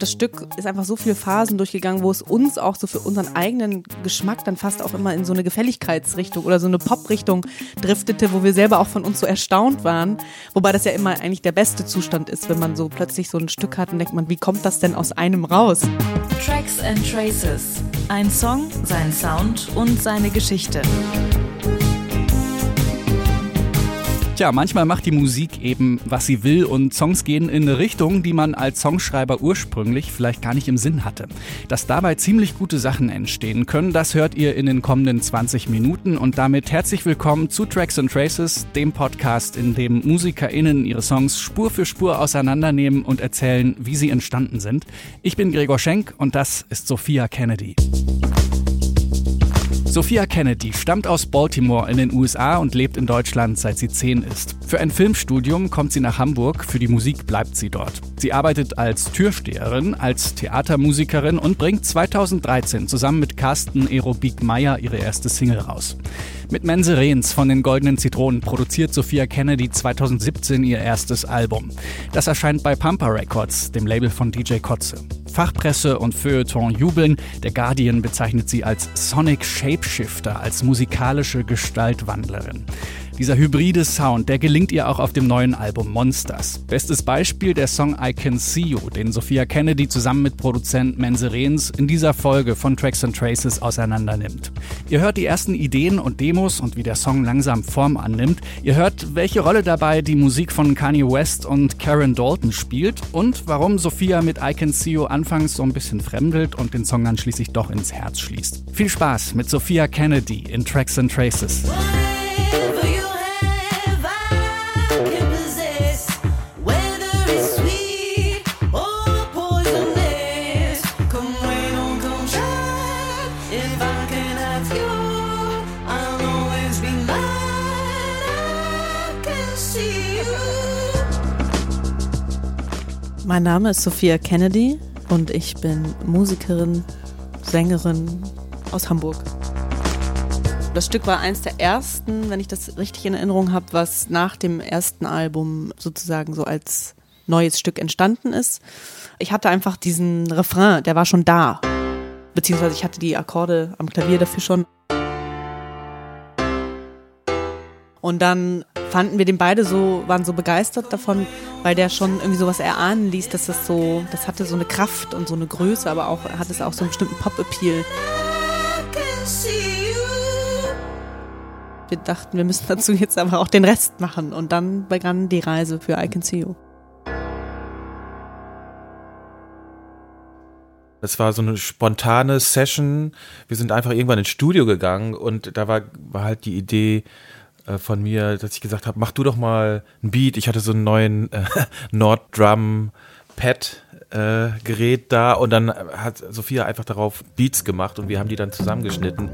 das Stück ist einfach so viele Phasen durchgegangen, wo es uns auch so für unseren eigenen Geschmack dann fast auch immer in so eine Gefälligkeitsrichtung oder so eine Pop-Richtung driftete, wo wir selber auch von uns so erstaunt waren. Wobei das ja immer eigentlich der beste Zustand ist, wenn man so plötzlich so ein Stück hat und denkt man, wie kommt das denn aus einem raus? Tracks and Traces. Ein Song, sein Sound und seine Geschichte. Tja, manchmal macht die Musik eben, was sie will und Songs gehen in eine Richtung, die man als Songschreiber ursprünglich vielleicht gar nicht im Sinn hatte. Dass dabei ziemlich gute Sachen entstehen können, das hört ihr in den kommenden 20 Minuten und damit herzlich willkommen zu Tracks and Traces, dem Podcast, in dem MusikerInnen ihre Songs Spur für Spur auseinandernehmen und erzählen, wie sie entstanden sind. Ich bin Gregor Schenk und das ist Sophia Kennedy. Sophia Kennedy stammt aus Baltimore in den USA und lebt in Deutschland seit sie zehn ist. Für ein Filmstudium kommt sie nach Hamburg, für die Musik bleibt sie dort. Sie arbeitet als Türsteherin, als Theatermusikerin und bringt 2013 zusammen mit Carsten Aerobik Meyer ihre erste Single raus. Mit Mense Rehns von den Goldenen Zitronen produziert Sophia Kennedy 2017 ihr erstes Album. Das erscheint bei Pampa Records, dem Label von DJ Kotze. Fachpresse und Feuilleton jubeln. Der Guardian bezeichnet sie als Sonic Shapeshifter, als musikalische Gestaltwandlerin. Dieser hybride Sound, der gelingt ihr auch auf dem neuen Album Monsters. Bestes Beispiel der Song I Can See You, den Sophia Kennedy zusammen mit Produzent Mense Rehns in dieser Folge von Tracks and Traces auseinandernimmt. Ihr hört die ersten Ideen und Demos und wie der Song langsam Form annimmt. Ihr hört, welche Rolle dabei die Musik von Kanye West und Karen Dalton spielt und warum Sophia mit I Can See You anfangs so ein bisschen fremdelt und den Song dann schließlich doch ins Herz schließt. Viel Spaß mit Sophia Kennedy in Tracks and Traces. Mein Name ist Sophia Kennedy und ich bin Musikerin, Sängerin aus Hamburg. Das Stück war eins der ersten, wenn ich das richtig in Erinnerung habe, was nach dem ersten Album sozusagen so als neues Stück entstanden ist. Ich hatte einfach diesen Refrain, der war schon da. Beziehungsweise ich hatte die Akkorde am Klavier dafür schon. Und dann fanden wir den beide so, waren so begeistert davon, weil der schon irgendwie sowas erahnen ließ, dass das so, das hatte so eine Kraft und so eine Größe, aber auch hat es auch so einen bestimmten Pop-Appeal. Wir dachten, wir müssen dazu jetzt aber auch den Rest machen und dann begann die Reise für I Can See You. Das war so eine spontane Session. Wir sind einfach irgendwann ins Studio gegangen und da war, war halt die Idee, äh, von mir, dass ich gesagt habe, mach du doch mal ein Beat. Ich hatte so einen neuen äh, Nord Drum Pad äh, Gerät da und dann hat Sophia einfach darauf Beats gemacht und wir haben die dann zusammengeschnitten.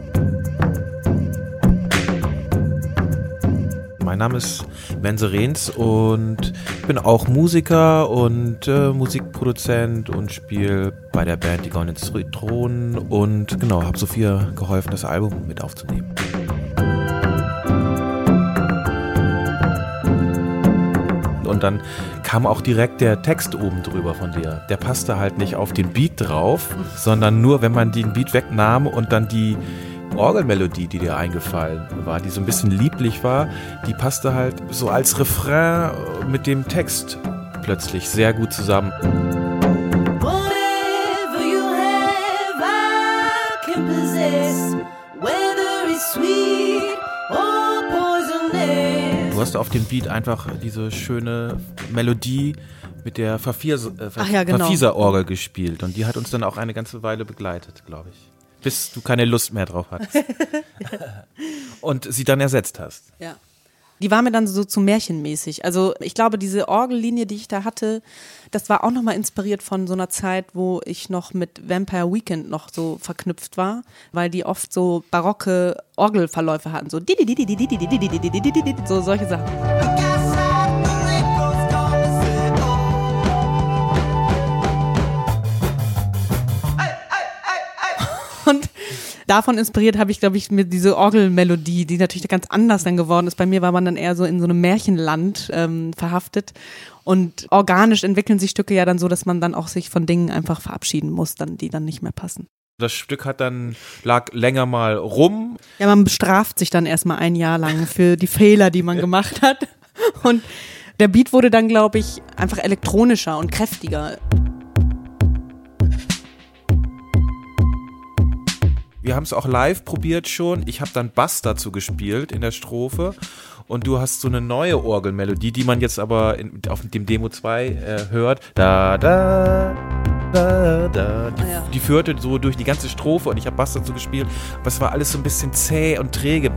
Mein Name ist Mense Rehns und ich bin auch Musiker und äh, Musikproduzent und spiele bei der Band Die Goldenen Zitronen und genau, habe Sophia geholfen, das Album mit aufzunehmen. Und dann kam auch direkt der Text oben drüber von dir. Der passte halt nicht auf den Beat drauf, sondern nur, wenn man den Beat wegnahm und dann die Orgelmelodie, die dir eingefallen war, die so ein bisschen lieblich war, die passte halt so als Refrain mit dem Text plötzlich sehr gut zusammen. Du hast auf dem Beat einfach diese schöne Melodie mit der Verfieser, äh, ja, genau. Verfieser-Orgel gespielt und die hat uns dann auch eine ganze Weile begleitet, glaube ich. Bis du keine Lust mehr drauf hattest. und sie dann ersetzt hast. Ja. Die war mir dann so zu märchenmäßig. Also ich glaube, diese Orgellinie, die ich da hatte, das war auch nochmal inspiriert von so einer Zeit, wo ich noch mit Vampire Weekend noch so verknüpft war, weil die oft so barocke Orgelverläufe hatten, so so solche Sachen. Davon inspiriert habe ich, glaube ich, mir diese Orgelmelodie, die natürlich ganz anders dann geworden ist. Bei mir war man dann eher so in so einem Märchenland ähm, verhaftet. Und organisch entwickeln sich Stücke ja dann so, dass man dann auch sich von Dingen einfach verabschieden muss, dann, die dann nicht mehr passen. Das Stück hat dann, lag länger mal rum. Ja, man bestraft sich dann erstmal ein Jahr lang für die Fehler, die man gemacht hat. Und der Beat wurde dann, glaube ich, einfach elektronischer und kräftiger. Wir haben es auch live probiert schon. Ich habe dann Bass dazu gespielt in der Strophe. Und du hast so eine neue Orgelmelodie, die man jetzt aber in, auf dem Demo 2 äh, hört. Da, da, da, da. Die, Ah, ja. die führte so durch die ganze Strophe und ich habe Bass dazu gespielt. Aber es war alles so ein bisschen zäh und träge.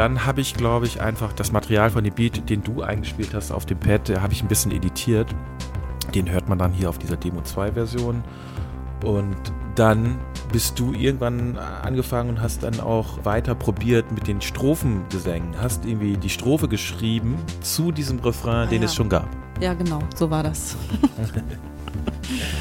Dann habe ich, glaube ich, einfach das Material von dem Beat, den du eingespielt hast auf dem Pad, äh, habe ich ein bisschen editiert. Den hört man dann hier auf dieser Demo 2 Version. Und dann bist du irgendwann angefangen und hast dann auch weiter probiert mit den Strophengesängen. Hast irgendwie die Strophe geschrieben zu diesem Refrain, den ja. es schon gab. Ja, genau, so war das.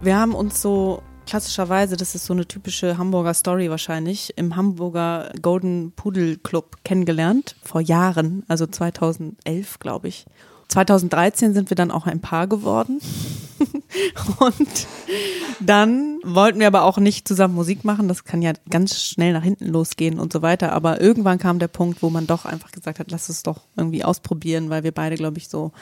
Wir haben uns so klassischerweise, das ist so eine typische Hamburger Story wahrscheinlich, im Hamburger Golden Pudel Club kennengelernt, vor Jahren, also 2011, glaube ich. 2013 sind wir dann auch ein Paar geworden. Und dann wollten wir aber auch nicht zusammen Musik machen. Das kann ja ganz schnell nach hinten losgehen und so weiter. Aber irgendwann kam der Punkt, wo man doch einfach gesagt hat, lass es doch irgendwie ausprobieren, weil wir beide, glaube ich, so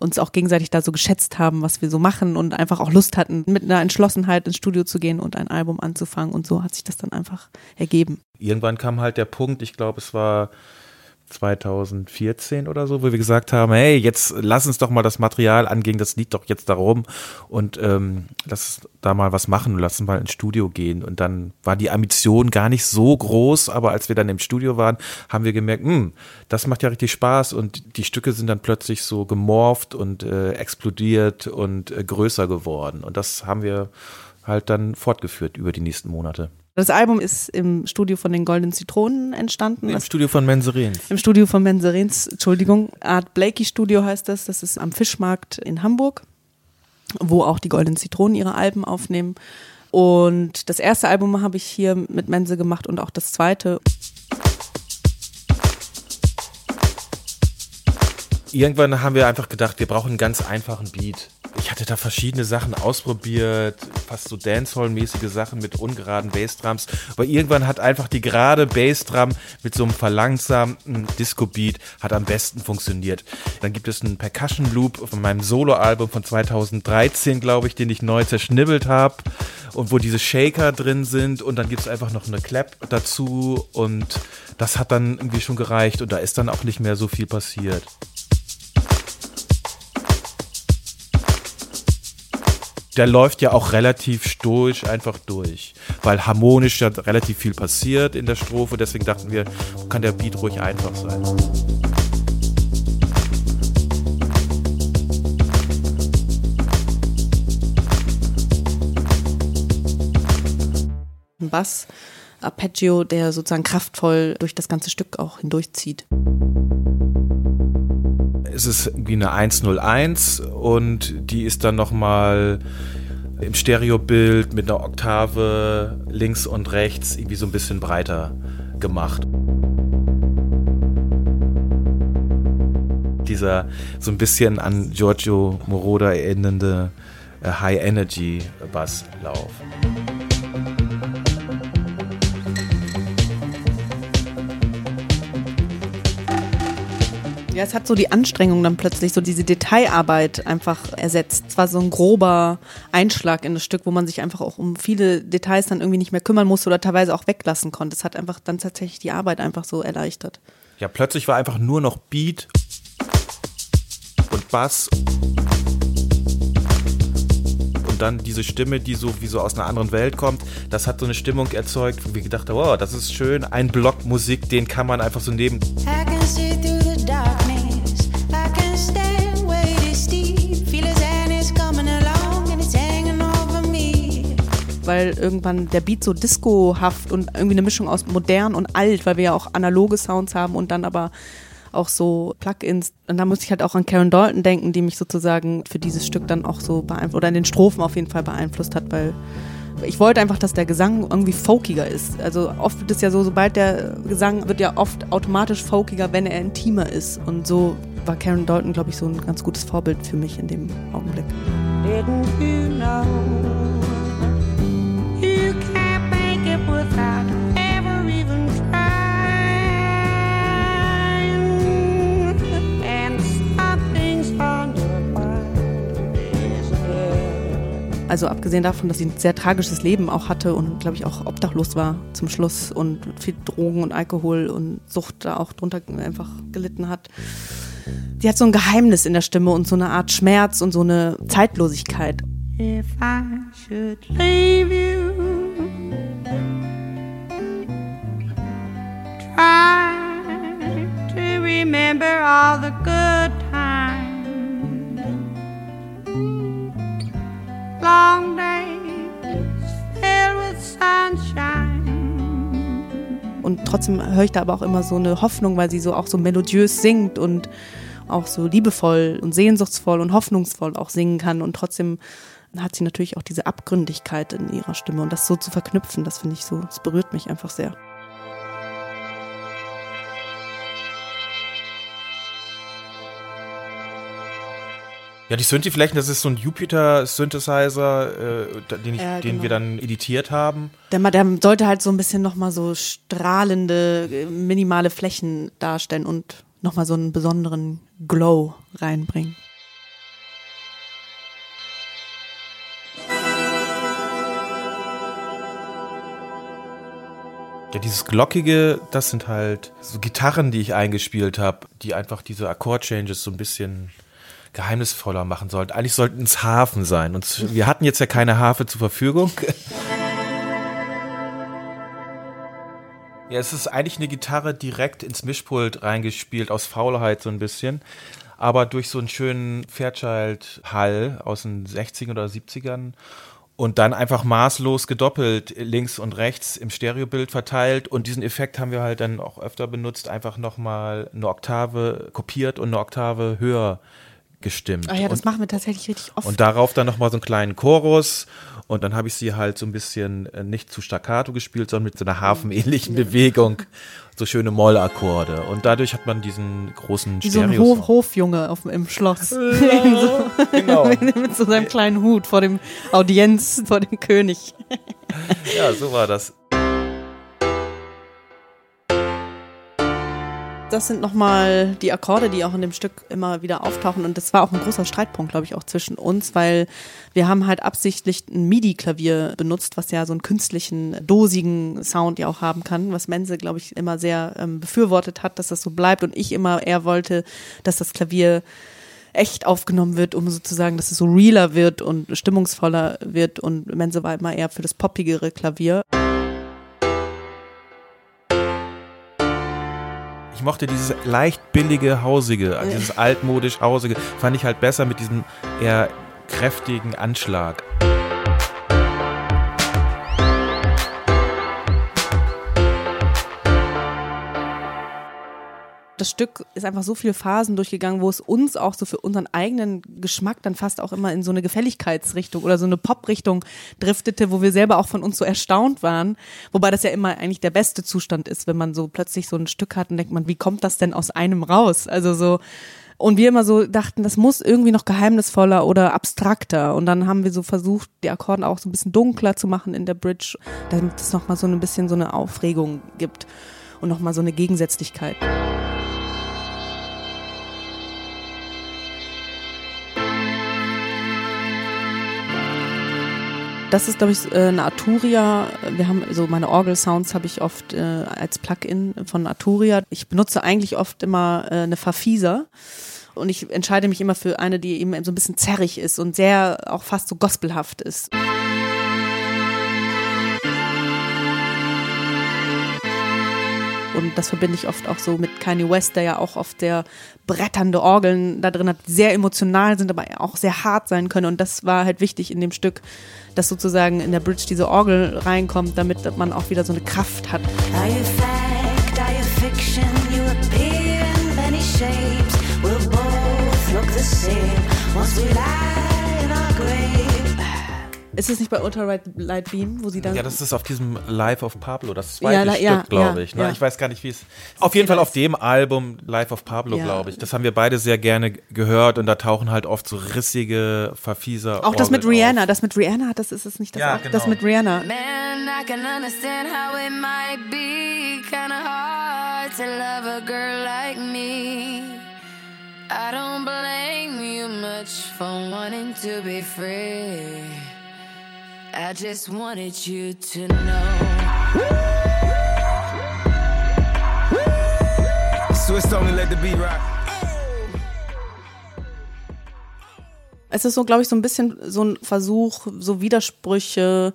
uns auch gegenseitig da so geschätzt haben, was wir so machen und einfach auch Lust hatten, mit einer Entschlossenheit ins Studio zu gehen und ein Album anzufangen. Und so hat sich das dann einfach ergeben. Irgendwann kam halt der Punkt, ich glaube, es war 2014 oder so, wo wir gesagt haben, hey, jetzt lass uns doch mal das Material angehen, das liegt doch jetzt darum und ähm, lass da mal was machen und lass uns mal ins Studio gehen. Und dann war die Ambition gar nicht so groß, aber als wir dann im Studio waren, haben wir gemerkt, hm, das macht ja richtig Spaß und die Stücke sind dann plötzlich so gemorpht und äh, explodiert und äh, größer geworden. Und das haben wir halt dann fortgeführt über die nächsten Monate. Das Album ist im Studio von den Goldenen Zitronen entstanden. Im Das Studio von Menserens. Im Studio von Menserens, Entschuldigung, Art Blakey Studio heißt das. Das ist am Fischmarkt in Hamburg, wo auch die Goldenen Zitronen ihre Alben aufnehmen. Und das erste Album habe ich hier mit Mense gemacht und auch das zweite. Irgendwann haben wir einfach gedacht, wir brauchen einen ganz einfachen Beat. Ich hatte da verschiedene Sachen ausprobiert, fast so Dancehall-mäßige Sachen mit ungeraden Bassdrums. Aber irgendwann hat einfach die gerade Bassdrum mit so einem verlangsamten Disco-Beat hat am besten funktioniert. Dann gibt es einen Percussion-Loop von meinem Solo-Album von 2013, glaube ich, den ich neu zerschnibbelt habe. Und wo diese Shaker drin sind. Und dann gibt es einfach noch eine Clap dazu. Und das hat dann irgendwie schon gereicht. Und da ist dann auch nicht mehr so viel passiert. Der läuft ja auch relativ stoisch einfach durch, weil harmonisch ja relativ viel passiert in der Strophe. Deswegen dachten wir, kann der Beat ruhig einfach sein. Ein Bass, Arpeggio, der sozusagen kraftvoll durch das ganze Stück auch hindurchzieht. Es ist irgendwie eine 101 und die ist dann nochmal im Stereobild mit einer Oktave links und rechts irgendwie so ein bisschen breiter gemacht. Dieser so ein bisschen an Giorgio Moroder erinnernde äh, High-Energy-Basslauf. Ja, es hat so die Anstrengung dann plötzlich, so diese Detailarbeit einfach ersetzt. Es war so ein grober Einschlag in das Stück, wo man sich einfach auch um viele Details dann irgendwie nicht mehr kümmern musste oder teilweise auch weglassen konnte. Es hat einfach dann tatsächlich die Arbeit einfach so erleichtert. Ja, plötzlich war einfach nur noch Beat und Bass. Und dann diese Stimme, die so wie so aus einer anderen Welt kommt, das hat so eine Stimmung erzeugt, wo wir gedacht haben, wow, das ist schön. Ein Block Musik, den kann man einfach so neben. Weil irgendwann der Beat so discohaft und irgendwie eine Mischung aus modern und alt, weil wir ja auch analoge Sounds haben und dann aber auch so Plugins. Und da musste ich halt auch an Karen Dalton denken, die mich sozusagen für dieses Stück dann auch so beeinflusst, oder in den Strophen auf jeden Fall beeinflusst hat, weil ich wollte einfach, dass der Gesang irgendwie folkiger ist. Also oft wird es ja so, sobald der Gesang wird ja oft automatisch folkiger, wenn er intimer ist. Und so war Karen Dalton, glaube ich, so ein ganz gutes Vorbild für mich in dem Augenblick. Didn't you know Also abgesehen davon, dass sie ein sehr tragisches Leben auch hatte und, glaube ich, auch obdachlos war zum Schluss und viel Drogen und Alkohol und Sucht da auch drunter einfach gelitten hat. Sie hat so ein Geheimnis in der Stimme und so eine Art Schmerz und so eine Zeitlosigkeit. If I should leave you, try to remember all the good trotzdem höre ich da aber auch immer so eine Hoffnung, weil sie so auch so melodiös singt und auch so liebevoll und sehnsuchtsvoll und hoffnungsvoll auch singen kann. Und trotzdem hat sie natürlich auch diese Abgründigkeit in ihrer Stimme. Und das so zu verknüpfen, das finde ich so, das berührt mich einfach sehr. Ja, die Synthi-Flächen, das ist so ein Jupiter-Synthesizer, äh, den, ich, Ja, den genau. wir dann editiert haben. Der, der sollte halt so ein bisschen nochmal so strahlende, äh, minimale Flächen darstellen und nochmal so einen besonderen Glow reinbringen. Ja, dieses Glockige, das sind halt so Gitarren, die ich eingespielt habe, die einfach diese Akkord-Changes so ein bisschen geheimnisvoller machen sollten. Eigentlich sollten es Hafen sein. Und wir hatten jetzt ja keine Harfe zur Verfügung. Ja, es ist eigentlich eine Gitarre direkt ins Mischpult reingespielt, aus Faulheit so ein bisschen. Aber durch so einen schönen Fairchild-Hall aus den 60ern oder 70ern und dann einfach maßlos gedoppelt, links und rechts im Stereobild verteilt. Und diesen Effekt haben wir halt dann auch öfter benutzt, einfach nochmal eine Oktave kopiert und eine Oktave höher gestimmt. Ah ja, das und, machen wir tatsächlich richtig oft. und darauf dann nochmal so einen kleinen Chorus. Und dann habe ich sie halt so ein bisschen äh, nicht zu staccato gespielt, sondern mit so einer hafenähnlichen Bewegung. So schöne Mollakkorde. Und dadurch hat man diesen großen Wie so ein. Hof Hofjunge auf, im Schloss. genau. Mit so seinem kleinen Hut vor dem Audienz, vor dem König. Ja, so war das. Das sind nochmal die Akkorde, die auch in dem Stück immer wieder auftauchen. Und das war auch ein großer Streitpunkt, glaube ich, auch zwischen uns, weil wir haben halt absichtlich ein MIDI-Klavier benutzt, was ja so einen künstlichen, dosigen Sound ja auch haben kann, was Mense, glaube ich, immer sehr ähm, befürwortet hat, dass das so bleibt. Und ich immer eher wollte, dass das Klavier echt aufgenommen wird, um sozusagen, dass es so realer wird und stimmungsvoller wird. Und Mense war immer eher für das poppigere Klavier. Ich mochte dieses leicht billige, hausige, dieses altmodisch hausige, fand ich halt besser mit diesem eher kräftigen Anschlag. Das Stück ist einfach so viele Phasen durchgegangen, wo es uns auch so für unseren eigenen Geschmack dann fast auch immer in so eine Gefälligkeitsrichtung oder so eine Pop-Richtung driftete, wo wir selber auch von uns so erstaunt waren. Wobei das ja immer eigentlich der beste Zustand ist, wenn man so plötzlich so ein Stück hat und denkt man, wie kommt das denn aus einem raus? Also so, und wir immer so dachten, das muss irgendwie noch geheimnisvoller oder abstrakter. Und dann haben wir so versucht, die Akkorden auch so ein bisschen dunkler zu machen in der Bridge, damit es nochmal so ein bisschen so eine Aufregung gibt und nochmal so eine Gegensätzlichkeit. Das ist, glaube ich, äh, eine Arturia. Wir haben so meine Orgel-Sounds habe ich oft äh, als Plugin von Arturia. Ich benutze eigentlich oft immer äh, eine Farfisa. Und ich entscheide mich immer für eine, die eben so ein bisschen zerrig ist und sehr auch fast so gospelhaft ist. Und das verbinde ich oft auch so mit Kanye West, der ja auch oft sehr bretternde Orgeln da drin hat, sehr emotional sind, aber auch sehr hart sein können und das war halt wichtig in dem Stück, dass sozusagen in der Bridge diese Orgel reinkommt, damit man auch wieder so eine Kraft hat. Ist es nicht bei Ultralight Light Beam, wo sie dann Ja, das ist auf diesem Live of Pablo, das zweite Ja, la- Stück, ja, glaube ja, ich. Ne? ja. Ich weiß gar nicht, wie es. Auf jeden Fall auf dem Album Live of Pablo, Ja. glaube ich. Das haben wir beide sehr gerne gehört und da tauchen halt oft so rissige, verfieser. auch das mit Rihanna, auf. das mit Rihanna, hat das ist es nicht das Ja, auch, das genau. mit Rihanna. Man, I can understand how it might be kinda hard to love a girl like me. I don't blame you much for wanting to be free. I just wanted you to know. Swiss only let the beat rock. Es ist so, glaube ich, so ein bisschen so ein Versuch, so Widersprüche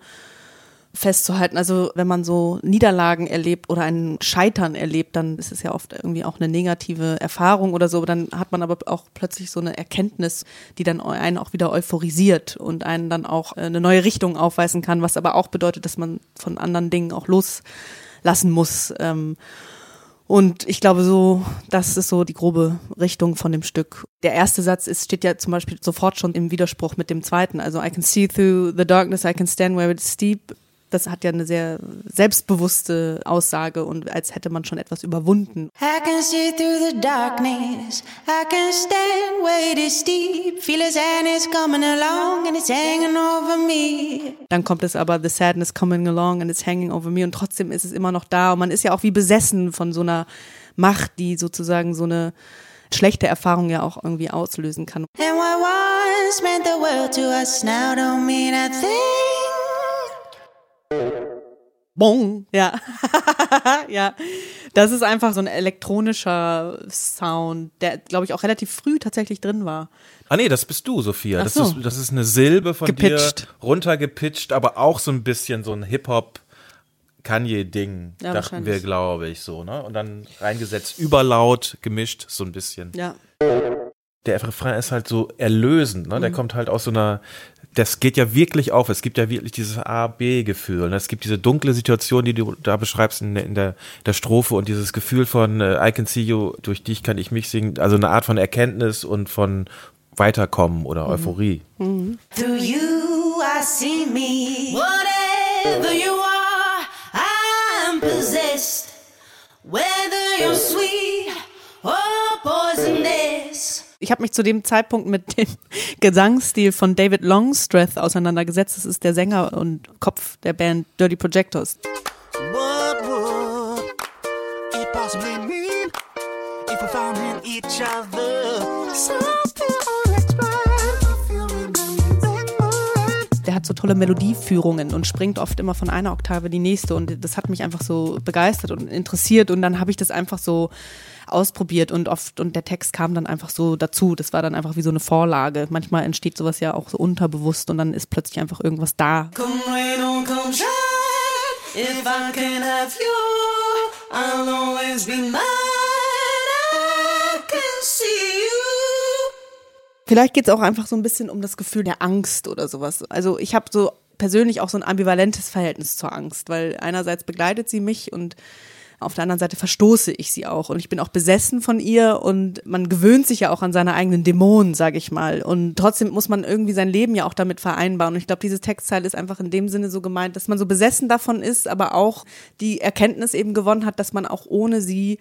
festzuhalten. Also wenn man so Niederlagen erlebt oder ein Scheitern erlebt, dann ist es ja oft irgendwie auch eine negative Erfahrung oder so. Dann hat man aber auch plötzlich so eine Erkenntnis, die dann einen auch wieder euphorisiert und einen dann auch äh, eine neue Richtung aufweisen kann, was aber auch bedeutet, dass man von anderen Dingen auch loslassen muss. Ähm, und ich glaube so, das ist so die grobe Richtung von dem Stück. Der erste Satz ist, steht ja zum Beispiel sofort schon im Widerspruch mit dem zweiten. Also I can see through the darkness, I can stand where it's steep. Das hat ja eine sehr selbstbewusste Aussage und als hätte man schon etwas überwunden. I can see through the darkness. I can stand where it is steep. Feel his hand is coming along and it's hanging over me. Dann kommt es aber, the sadness coming along and it's hanging over me und trotzdem ist es immer noch da und man ist ja auch wie besessen von so einer Macht, die sozusagen so eine schlechte Erfahrung ja auch irgendwie auslösen kann. And what once meant the world to us now don't mean a thing. Bong. Ja. ja. Das ist einfach so ein elektronischer Sound, der, glaube ich, auch relativ früh tatsächlich drin war. Ah nee, das bist du, Sophia. Ach Das, so. ist, das ist eine Silbe von Gepitcht. dir runtergepitcht, aber auch so ein bisschen so ein Hip-Hop. Kanye-Ding, Ja, dachten wir, glaube ich, so, ne? Und dann reingesetzt, überlaut, gemischt, so ein bisschen. Ja. Der Refrain ist halt so erlösend, ne? Der Mhm. kommt halt aus so einer, das geht ja wirklich auf. Es gibt ja wirklich dieses A-B-Gefühl. Ne? Es gibt diese dunkle Situation, die du da beschreibst in der, in der, der Strophe und dieses Gefühl von äh, I can see you, durch dich kann ich mich singen. Also eine Art von Erkenntnis und von Weiterkommen Mhm. oder Euphorie. Through you, I see me. Whatever you are, I'm possessed. Whether you're sweet or. Ich habe mich zu dem Zeitpunkt mit dem Gesangsstil von David Longstreth auseinandergesetzt. Das ist der Sänger und Kopf der Band Dirty Projectors. What would it possibly mean if we found in each other so tolle Melodieführungen und springt oft immer von einer Oktave die nächste und das hat mich einfach so begeistert und interessiert und dann habe ich das einfach so ausprobiert und oft und der Text kam dann einfach so dazu. Das war dann einfach wie so eine Vorlage. Manchmal entsteht sowas ja auch so unterbewusst und dann ist plötzlich einfach irgendwas da. Come rain or come shine, if I can have you, I'll always be mine. Vielleicht geht es auch einfach so ein bisschen um das Gefühl der Angst oder sowas. Also ich habe so persönlich auch so ein ambivalentes Verhältnis zur Angst, weil einerseits begleitet sie mich und auf der anderen Seite verstoße ich sie auch und ich bin auch besessen von ihr und man gewöhnt sich ja auch an seine eigenen Dämonen, sage ich mal. Und trotzdem muss man irgendwie sein Leben ja auch damit vereinbaren. Und ich glaube, dieses Textteil ist einfach in dem Sinne so gemeint, dass man so besessen davon ist, aber auch die Erkenntnis eben gewonnen hat, dass man auch ohne sie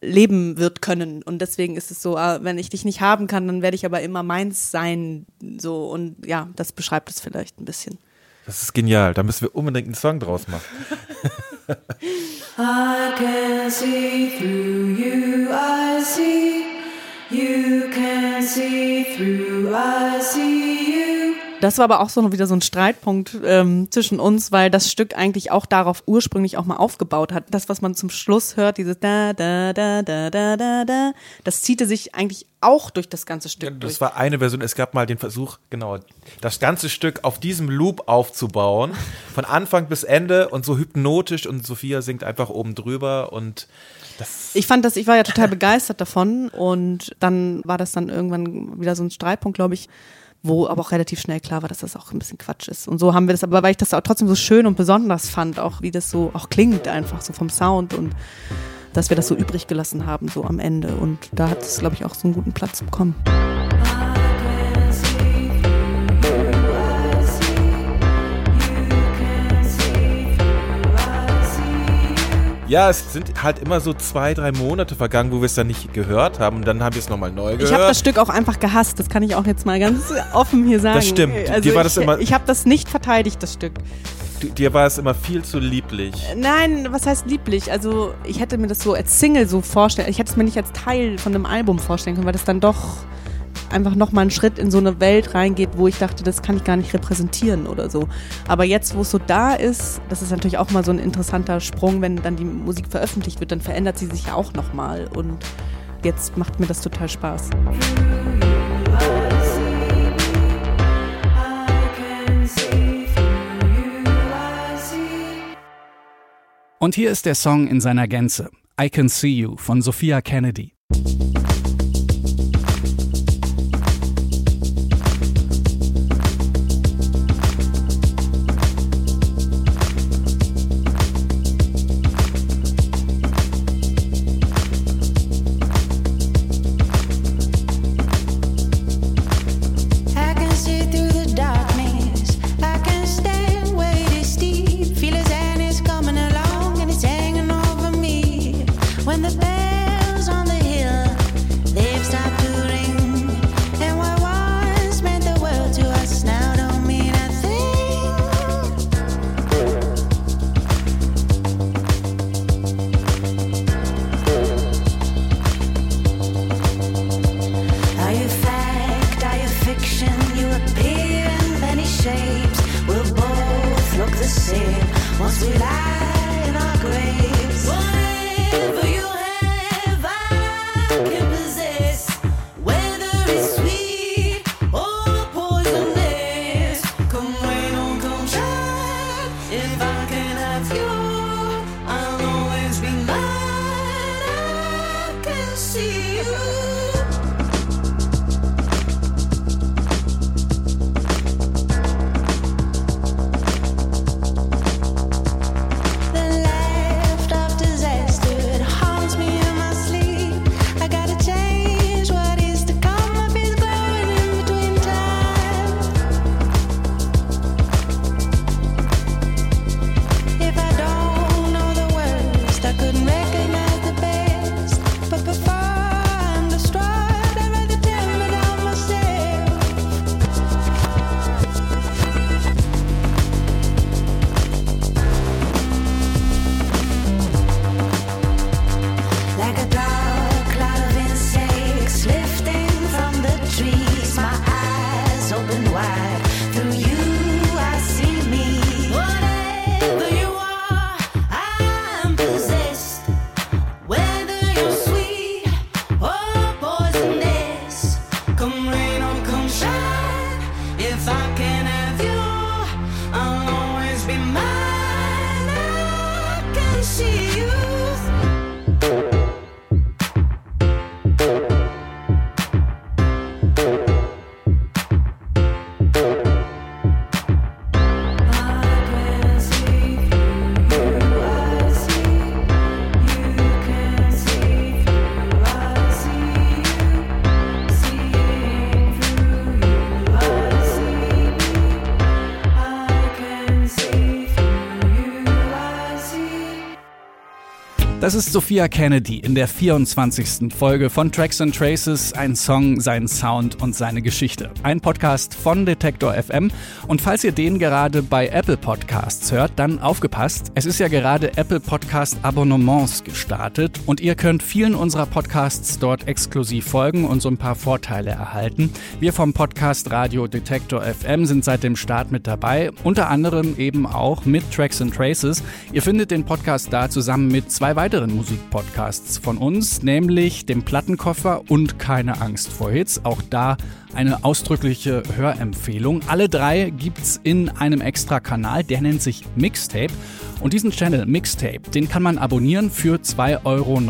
leben wird können. Und deswegen ist es so, ah, wenn ich dich nicht haben kann, dann werde ich aber immer meins sein. So, und ja, das beschreibt es vielleicht ein bisschen. Das ist genial. Da müssen wir unbedingt einen Song draus machen. I can see through you, I see. You can see through, I see you. Das war aber auch so wieder so ein Streitpunkt ähm, zwischen uns, weil das Stück eigentlich auch darauf ursprünglich auch mal aufgebaut hat. Das, was man zum Schluss hört, dieses da, da, da, da, da, da, da, das ziehte sich eigentlich auch durch das ganze Stück. Ja, das durch. war eine Version. Es gab mal den Versuch, genau, das ganze Stück auf diesem Loop aufzubauen. Von Anfang bis Ende und so hypnotisch und Sophia singt einfach oben drüber und das. Ich fand das, ich war ja total begeistert davon und dann war das dann irgendwann wieder so ein Streitpunkt, glaube ich, wo aber auch relativ schnell klar war, dass das auch ein bisschen Quatsch ist. Und so haben wir das, aber weil ich das auch trotzdem so schön und besonders fand, auch wie das so auch klingt einfach so vom Sound und dass wir das so übrig gelassen haben, so am Ende. Und da hat es, glaube ich, auch so einen guten Platz bekommen. Ja, es sind halt immer so zwei, drei Monate vergangen, wo wir es dann nicht gehört haben. Und dann haben wir es nochmal neu gehört. Ich habe das Stück auch einfach gehasst. Das kann ich auch jetzt mal ganz offen hier sagen. Das stimmt. Also Dir war das ich, immer- ich habe das nicht verteidigt, das Stück. Dir war es immer viel zu lieblich. Nein, was heißt lieblich? Also ich hätte mir das so als Single so vorstellen, ich hätte es mir nicht als Teil von einem Album vorstellen können, weil das dann doch einfach nochmal einen Schritt in so eine Welt reingeht, wo ich dachte, das kann ich gar nicht repräsentieren oder so. Aber jetzt, wo es so da ist, das ist natürlich auch mal so ein interessanter Sprung, wenn dann die Musik veröffentlicht wird, dann verändert sie sich ja auch nochmal und jetzt macht mir das total Spaß. Und hier ist der Song in seiner Gänze. I Can See You von Sophia Kennedy. If I can have you. Das ist Sophia Kennedy in der 24. Folge von Tracks and Traces, ein Song, sein Sound und seine Geschichte. Ein Podcast von Detektor FM. Und falls ihr den gerade bei Apple Podcasts hört, dann aufgepasst. Es ist ja gerade Apple Podcast Abonnements gestartet und ihr könnt vielen unserer Podcasts dort exklusiv folgen und so ein paar Vorteile erhalten. Wir vom Podcast Radio Detektor FM sind seit dem Start mit dabei, unter anderem eben auch mit Tracks and Traces. Ihr findet den Podcast da zusammen mit zwei weiteren weiteren Musikpodcasts von uns, nämlich dem Plattenkoffer und Keine Angst vor Hits. Auch da eine ausdrückliche Hörempfehlung. Alle drei gibt's in einem extra Kanal, der nennt sich Mixtape. Und diesen Channel Mixtape, den kann man abonnieren für 2,49 Euro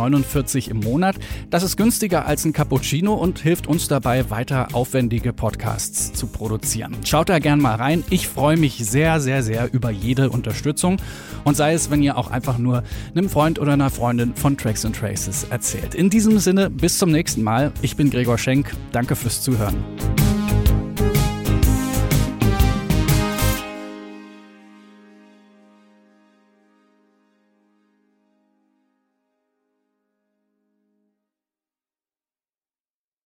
im Monat. Das ist günstiger als ein Cappuccino und hilft uns dabei, weiter aufwendige Podcasts zu produzieren. Schaut da gern mal rein. Ich freue mich sehr, sehr, sehr über jede Unterstützung. Und sei es, wenn ihr auch einfach nur einem Freund oder einer Freundin von Tracks and Traces erzählt. In diesem Sinne, bis zum nächsten Mal. Ich bin Gregor Schenk. Danke fürs Zuhören.